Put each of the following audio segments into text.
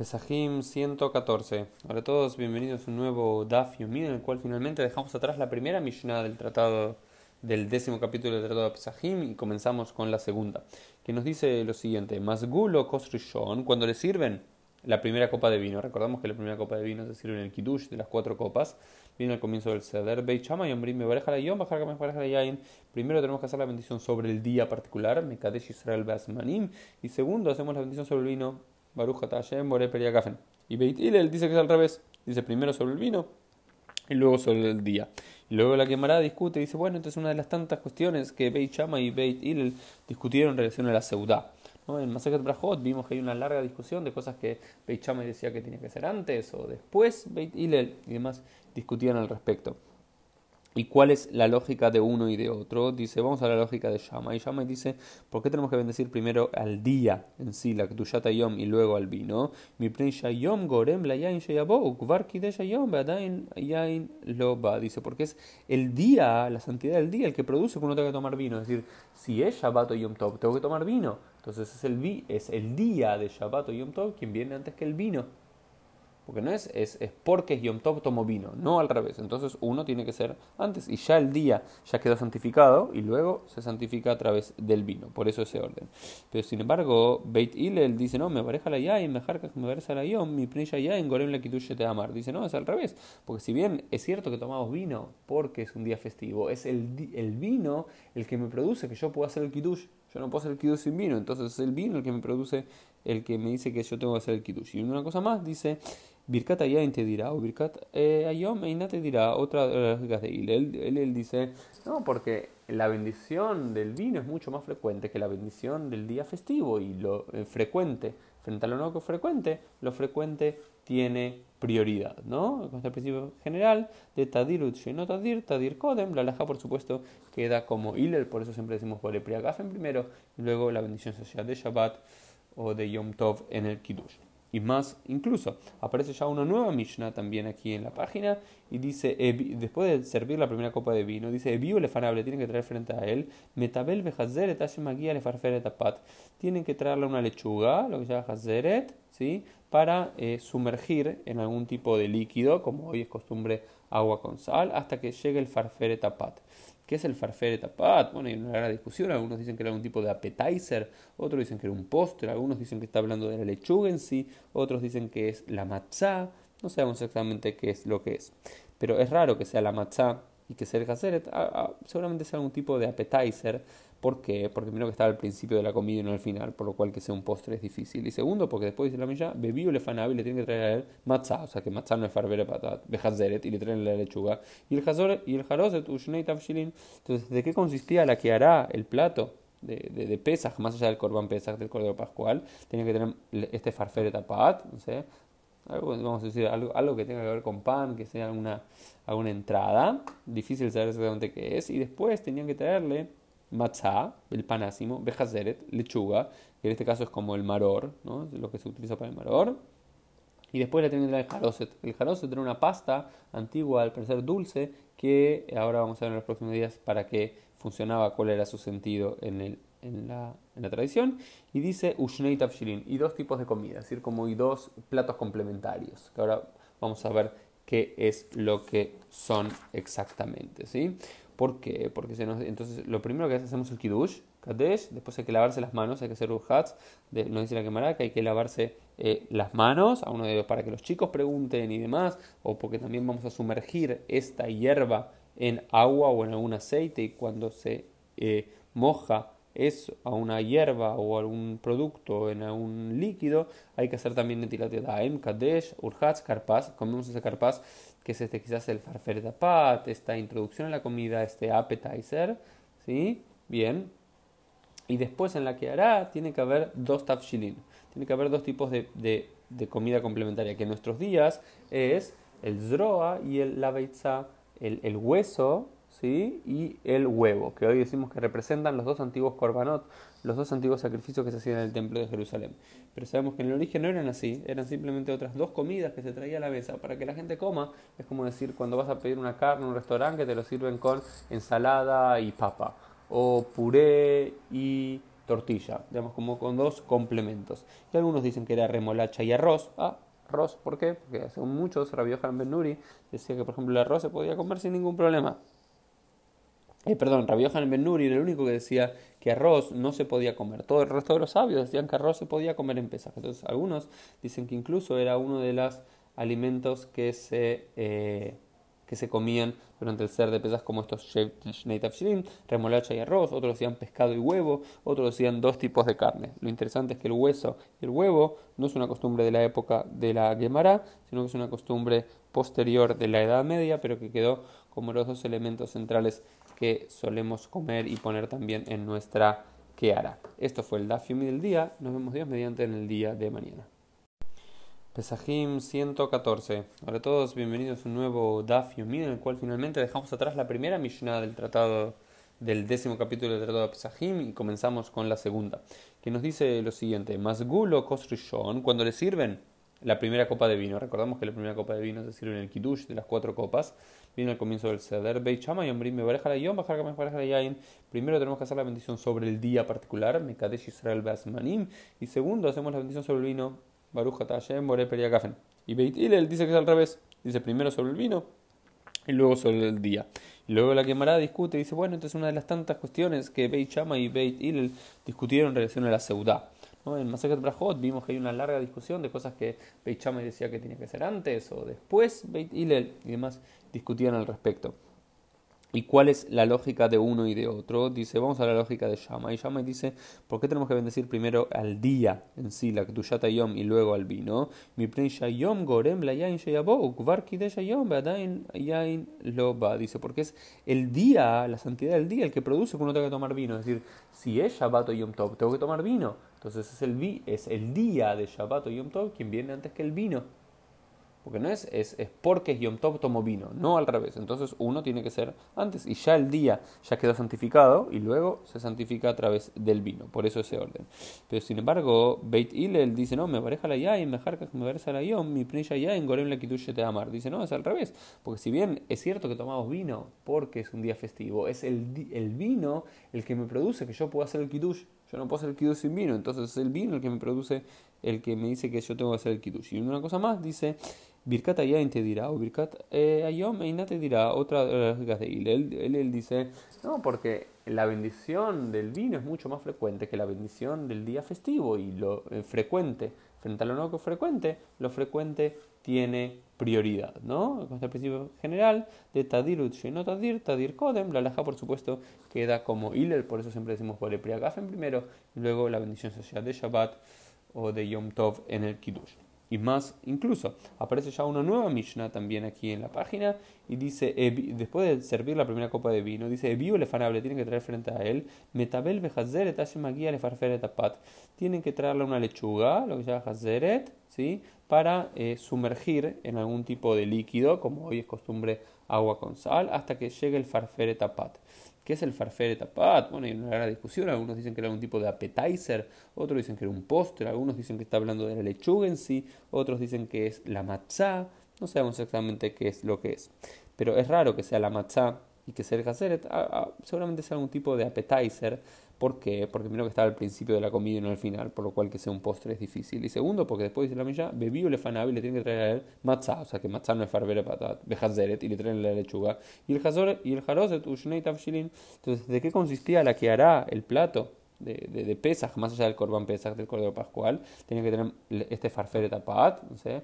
Pesajim 114. Hola a todos, bienvenidos a un nuevo Daf Yomi en el cual finalmente dejamos atrás la primera Mishnah del tratado del décimo capítulo del tratado de Pesajim y comenzamos con la segunda, que nos dice lo siguiente: Masgulo Kosrishon, cuando le sirven la primera copa de vino, recordamos que la primera copa de vino se sirve en el Kiddush de las cuatro copas, viene al comienzo del Seder, Beichama y Ombrim Primero tenemos que hacer la bendición sobre el día particular, Mekadesh Israel Basmanim, y segundo hacemos la bendición sobre el vino Baruch. Y Beit Hillel dice que es al revés. Dice primero sobre el vino y luego sobre el día. Y luego la quemará discute y dice, bueno, entonces una de las tantas cuestiones que Beit Shama y Beit Hillel discutieron en relación a la seudá. ¿no? En Maseket Brajot vimos que hay una larga discusión de cosas que Beit Shammai decía que tenía que ser antes o después, Beit Hillel y demás discutían al respecto. ¿Y cuál es la lógica de uno y de otro? Dice, vamos a la lógica de Shama. Y Shama dice, ¿por qué tenemos que bendecir primero al día en sí, la Ketushata Yom, y luego al vino? Mi Yom Gorem la Yain Yain Loba. Dice, porque es el día, la santidad del día, el que produce que uno tenga que tomar vino. Es decir, si es Shabbat o Yom Tov, tengo que tomar vino. Entonces es el, es el día de Shabbat o Yom Tov quien viene antes que el vino. Porque no es, es, es porque es Yom Tov tomo vino, no al revés. Entonces uno tiene que ser antes y ya el día ya quedó santificado y luego se santifica a través del vino. Por eso ese orden. Pero sin embargo, Beit Hillel dice, no, me pareja la ya y me que me parece la yom, mi prilla ya en Gorem la te amar. Dice, no, es al revés. Porque si bien es cierto que tomamos vino porque es un día festivo, es el, el vino el que me produce que yo pueda hacer el kitush. Yo no puedo hacer el kiddush sin vino, entonces es el vino el que me produce, el que me dice que yo tengo que hacer el kiddush. Y una cosa más, dice, Birkat Ayain te dirá, o Birkat eh, Ayom Eina te dirá, otra de de Él, él, dice, no, porque la bendición del vino es mucho más frecuente que la bendición del día festivo y lo eh, frecuente, frente a lo no frecuente, lo frecuente tiene prioridad, ¿no? Con el principio general de Tadirut no Tadir, Tadir Kodem, la laja por supuesto queda como Hillel, por eso siempre decimos Bore en primero, y luego la bendición social de Shabbat o de Yom Tov en el Kiddush y más incluso. Aparece ya una nueva Mishnah también aquí en la página y dice, después de servir la primera copa de vino, dice, Ebiu lefanable, tienen que traer frente a él, metabel behazer magia le farferet apat. Tienen que traerle una lechuga, lo que se llama hazeret, ¿sí? para eh, sumergir en algún tipo de líquido, como hoy es costumbre agua con sal, hasta que llegue el farferet apat. ¿Qué es el farfere tapat? Bueno, hay una gran discusión. Algunos dicen que era un tipo de appetizer, otros dicen que era un postre, algunos dicen que está hablando de la lechuga en sí, otros dicen que es la matzá. No sabemos exactamente qué es lo que es. Pero es raro que sea la matzá y que sea el haseret. seguramente sea algún tipo de appetizer ¿Por qué? Porque primero que estaba al principio de la comida y no al final, por lo cual que sea un postre es difícil. Y segundo, porque después dice la milla, bebió le fanabi y le tienen que traer a él matzah, o sea que matzah no es farbere patat, behazeret, y le traen la lechuga. Y el jaroset, y el jaroset, Entonces, ¿de qué consistía la que hará el plato? De, de, de Pesach, más allá del Corban Pesach, del Cordero Pascual, tenía que tener este farfere tapat, no sé, algo, vamos a decir, algo, algo, que tenga que ver con pan, que sea alguna, alguna entrada, difícil saber exactamente qué es, y después tenían que traerle matzah, el panásimo, bejazeret, lechuga, que en este caso es como el maror, ¿no? lo que se utiliza para el maror. Y después le tienen el jaroset. El jaroset era una pasta antigua, al parecer dulce, que ahora vamos a ver en los próximos días para qué funcionaba, cuál era su sentido en, el, en, la, tradición. Y dice ushnei tafshilin, y dos tipos de comida, es decir, como y dos platos complementarios, que ahora vamos a ver qué es lo que son exactamente, ¿sí? ¿Por qué? Porque entonces lo primero que hacemos el kiddush, kadesh, después hay que lavarse las manos, hay que hacer urhats, nos dice la quemara que hay que lavarse eh, las manos, a uno de ellos para que los chicos pregunten y demás, o porque también vamos a sumergir esta hierba en agua o en algún aceite y cuando se eh, moja es a una hierba o algún producto en algún líquido, hay que hacer también netilat daim, kadesh, urhats, karpas, comemos ese karpas que es este quizás el farfer pat, esta introducción a la comida, este appetizer, ¿sí? Bien. Y después en la que hará tiene que haber dos tafshilin, tiene que haber dos tipos de, de, comida complementaria, que en nuestros días es el zroa y el la el, el hueso, y el huevo, que hoy decimos que representan los dos antiguos korbanot, los dos antiguos sacrificios que se hacían en el templo de Jerusalén. Pero sabemos que en el origen no eran así, eran simplemente otras dos comidas que se traía a la mesa para que la gente coma. Es como decir, cuando vas a pedir una carne en un restaurante, te lo sirven con ensalada y papa, o puré y tortilla, digamos como con dos complementos. Y algunos dicen que era remolacha y arroz. Ah, arroz, ¿por qué? Porque hace muchos, Rabbi Yohanan Ben Nuri decía que por ejemplo el arroz se podía comer sin ningún problema. Eh, perdón, Rabbi Yohanan Ben Nuri era el único que decía que arroz no se podía comer. Todo el resto de los sabios decían que arroz se podía comer en pesas. Entonces algunos dicen que incluso era uno de los alimentos que se... Eh, que se comían durante el ser de pesas como estos Shnei remolacha y arroz, otros decían pescado y huevo, otros decían dos tipos de carne. Lo interesante es que el hueso y el huevo no es una costumbre de la época de la Gemara, sino que es una costumbre posterior de la Edad Media, pero que quedó como los dos elementos centrales que solemos comer y poner también en nuestra Keara. Esto fue el Dafyumi del día, nos vemos Dios mediante en el día de mañana. Pesajim 114. Hola a todos, bienvenidos a un nuevo Daf Yomi en el cual finalmente dejamos atrás la primera Mishnah del tratado del décimo capítulo del tratado de Pesajim y comenzamos con la segunda, que nos dice lo siguiente: Masgulo Kosrishon, cuando le sirven la primera copa de vino, recordamos que la primera copa de vino se sirve en el Kiddush de las cuatro copas, viene al comienzo del Seder, Beichama y Ombrim me bajar me la Yain. Primero tenemos que hacer la bendición sobre el día particular, Mekadesh Israel Basmanim, y segundo hacemos la bendición sobre el vino Baruch Bore Y Beit Hillel dice que es al revés. Dice primero sobre el vino y luego sobre el día. Y luego la quemará discute y dice, bueno, entonces una de las tantas cuestiones que Beit Shama y Beit Hillel discutieron en relación a la seudá. ¿No? En Masaket Brajot vimos que hay una larga discusión de cosas que Beit Shammai decía que tenía que ser antes o después Beit Hillel y demás discutían al respecto. ¿Y cuál es la lógica de uno y de otro? Dice, vamos a la lógica de Shama. Y Shama dice, ¿por qué tenemos que bendecir primero al día en sí, la Ketushata Yom, y luego al vino? Mi Yom Gorem la Yain Yain lo va. Dice, porque es el día, la santidad del día, el que produce que uno tenga que tomar vino. Es decir, si es Shabbat o Yom Tov, tengo que tomar vino. Entonces es el, es el día de Shabbat o Yom Tov quien viene antes que el vino. Porque no es, es, es porque Yom Tov tomó vino, no al revés. Entonces uno tiene que ser antes y ya el día ya quedó santificado y luego se santifica a través del vino. Por eso ese orden. Pero sin embargo, Beit Hillel dice, no, me pareja la yain, me jarca me parece la yom, mi ya yain, gorem la te amar. Dice, no, es al revés. Porque si bien es cierto que tomamos vino porque es un día festivo, es el, el vino el que me produce que yo pueda hacer el kiddush. Yo no puedo hacer el kiddush sin vino, entonces es el vino el que me produce, el que me dice que yo tengo que hacer el kiddush. Y una cosa más, dice Birkat Ayain te dirá, o Birkat eh, Ayom Eina te dirá, otra de las de Él, él, dice, no, porque la bendición del vino es mucho más frecuente que la bendición del día festivo y lo eh, frecuente, frente a lo no frecuente, lo frecuente tiene prioridad, ¿no? Con el principio general de Tadirut no Tadir, Tadir Kodem, la laja por supuesto queda como Hillel, por eso siempre decimos Bore Priagafen primero, y luego la bendición social de Shabbat o de Yom Tov en el Kiddush y más incluso. Aparece ya una nueva Mishnah también aquí en la página y dice, después de servir la primera copa de vino, dice, Ebiu lefanable, tienen que traer frente a él, Metabel bejazeret magia lefarferet apat. Tienen que traerle una lechuga, lo que se llama hazeret, ¿sí? Para eh, sumergir en algún tipo de líquido, como hoy es costumbre agua con sal, hasta que llegue el farferet apat. ¿Qué es el farfere tapat? Bueno, hay una gran discusión. Algunos dicen que era un tipo de appetizer, otros dicen que era un postre, algunos dicen que está hablando de la lechuga en sí, otros dicen que es la matzá. No sabemos exactamente qué es lo que es. Pero es raro que sea la matzá y que sea el haseret. seguramente sea algún tipo de appetizer ¿Por qué? Porque primero que estaba al principio de la comida y no al final, por lo cual que sea un postre es difícil. Y segundo, porque después dice la milla, bebió le y le tiene que traer matzah, o sea que matzah no es farbere patat, behazeret, y le traen la lechuga. Y el hazor y el jaroset, ushnei tafshilin. Entonces, ¿de qué consistía la que hará el plato? De, de, de Pesach, más allá del corbán Pesach, del cordero pascual, tenía que tener este farfere tapat, no sé,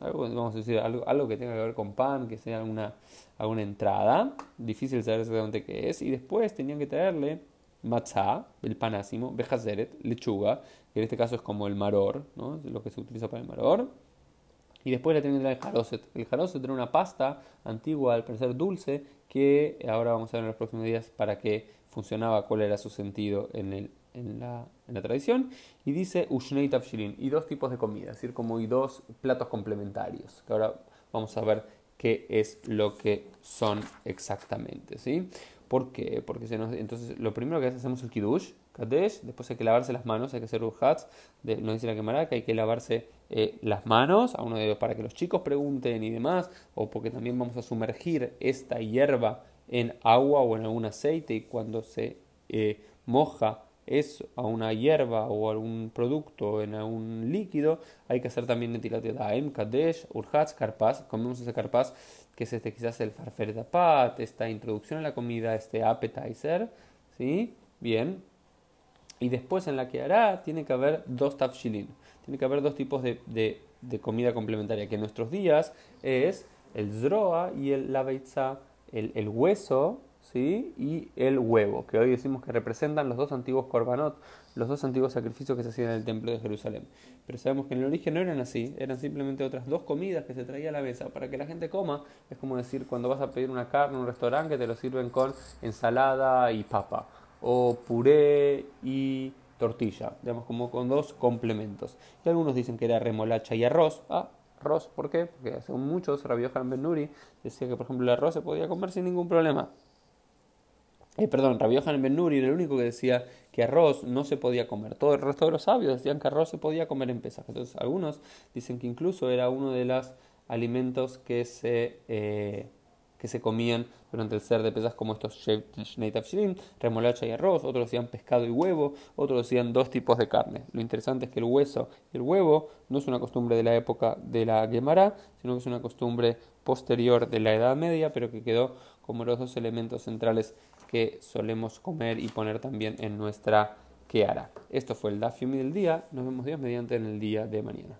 algo, vamos a decir, algo, algo que tenga que ver con pan, que sea alguna, alguna entrada, difícil saber exactamente qué es, y después tenían que traerle matzah, el panásimo, bejazeret, lechuga, que en este caso es como el maror, ¿no? lo que se utiliza para el maror. Y después le tienen que el jaroset. El jaroset era una pasta antigua, al parecer dulce, que ahora vamos a ver en los próximos días para qué funcionaba, cuál era su sentido en, el, en, la, en la tradición. Y dice ushnei tafshilin, y dos tipos de comida, es decir, como y dos platos complementarios, que ahora vamos a ver qué es lo que son exactamente, ¿sí? ¿Por qué? Porque se nos, entonces lo primero que hacemos es el kiddush, kadesh, después hay que lavarse las manos, hay que hacer urhatz, nos dice la quemará que hay que lavarse eh, las manos, a uno de ellos para que los chicos pregunten y demás, o porque también vamos a sumergir esta hierba en agua o en algún aceite y cuando se eh, moja es a una hierba o algún producto en algún líquido, hay que hacer también netilat daim, kadesh, urhatz, karpaz. Comemos ese karpaz que es este quizás el farfer pat, esta introducción a la comida, este appetizer, ¿sí? Bien. Y después en la que hará tiene que haber dos tafshilin, tiene que haber dos tipos de, de, comida complementaria, que en nuestros días es el zroa y el la el, el hueso, ¿sí? y el huevo, que hoy decimos que representan los dos antiguos korbanot, los dos antiguos sacrificios que se hacían en el templo de Jerusalén. Pero sabemos que en el origen no eran así, eran simplemente otras dos comidas que se traía a la mesa para que la gente coma. Es como decir, cuando vas a pedir una carne en un restaurante, que te lo sirven con ensalada y papa, o puré y tortilla, digamos, como con dos complementos. Y algunos dicen que era remolacha y arroz. Ah, arroz, ¿por qué? Porque hace muchos, Rabbi Yohanan Ben Nuri decía que, por ejemplo, el arroz se podía comer sin ningún problema. Eh, perdón, Rabbi Yohanan Ben Nuri el único que decía que arroz no se podía comer. Todo el resto de los sabios decían que arroz se podía comer en pesas. Entonces, algunos dicen que incluso era uno de los alimentos que se, eh, que se comían durante el ser de pesas, como estos Shnei remolacha y arroz. Otros decían pescado y huevo. Otros decían dos tipos de carne. Lo interesante es que el hueso y el huevo no es una costumbre de la época de la Gemara, sino que es una costumbre posterior de la Edad Media, pero que quedó como los dos elementos centrales que solemos comer y poner también en nuestra queara. Esto fue el Dafyumi del día. Nos vemos Dios mediante en el día de mañana.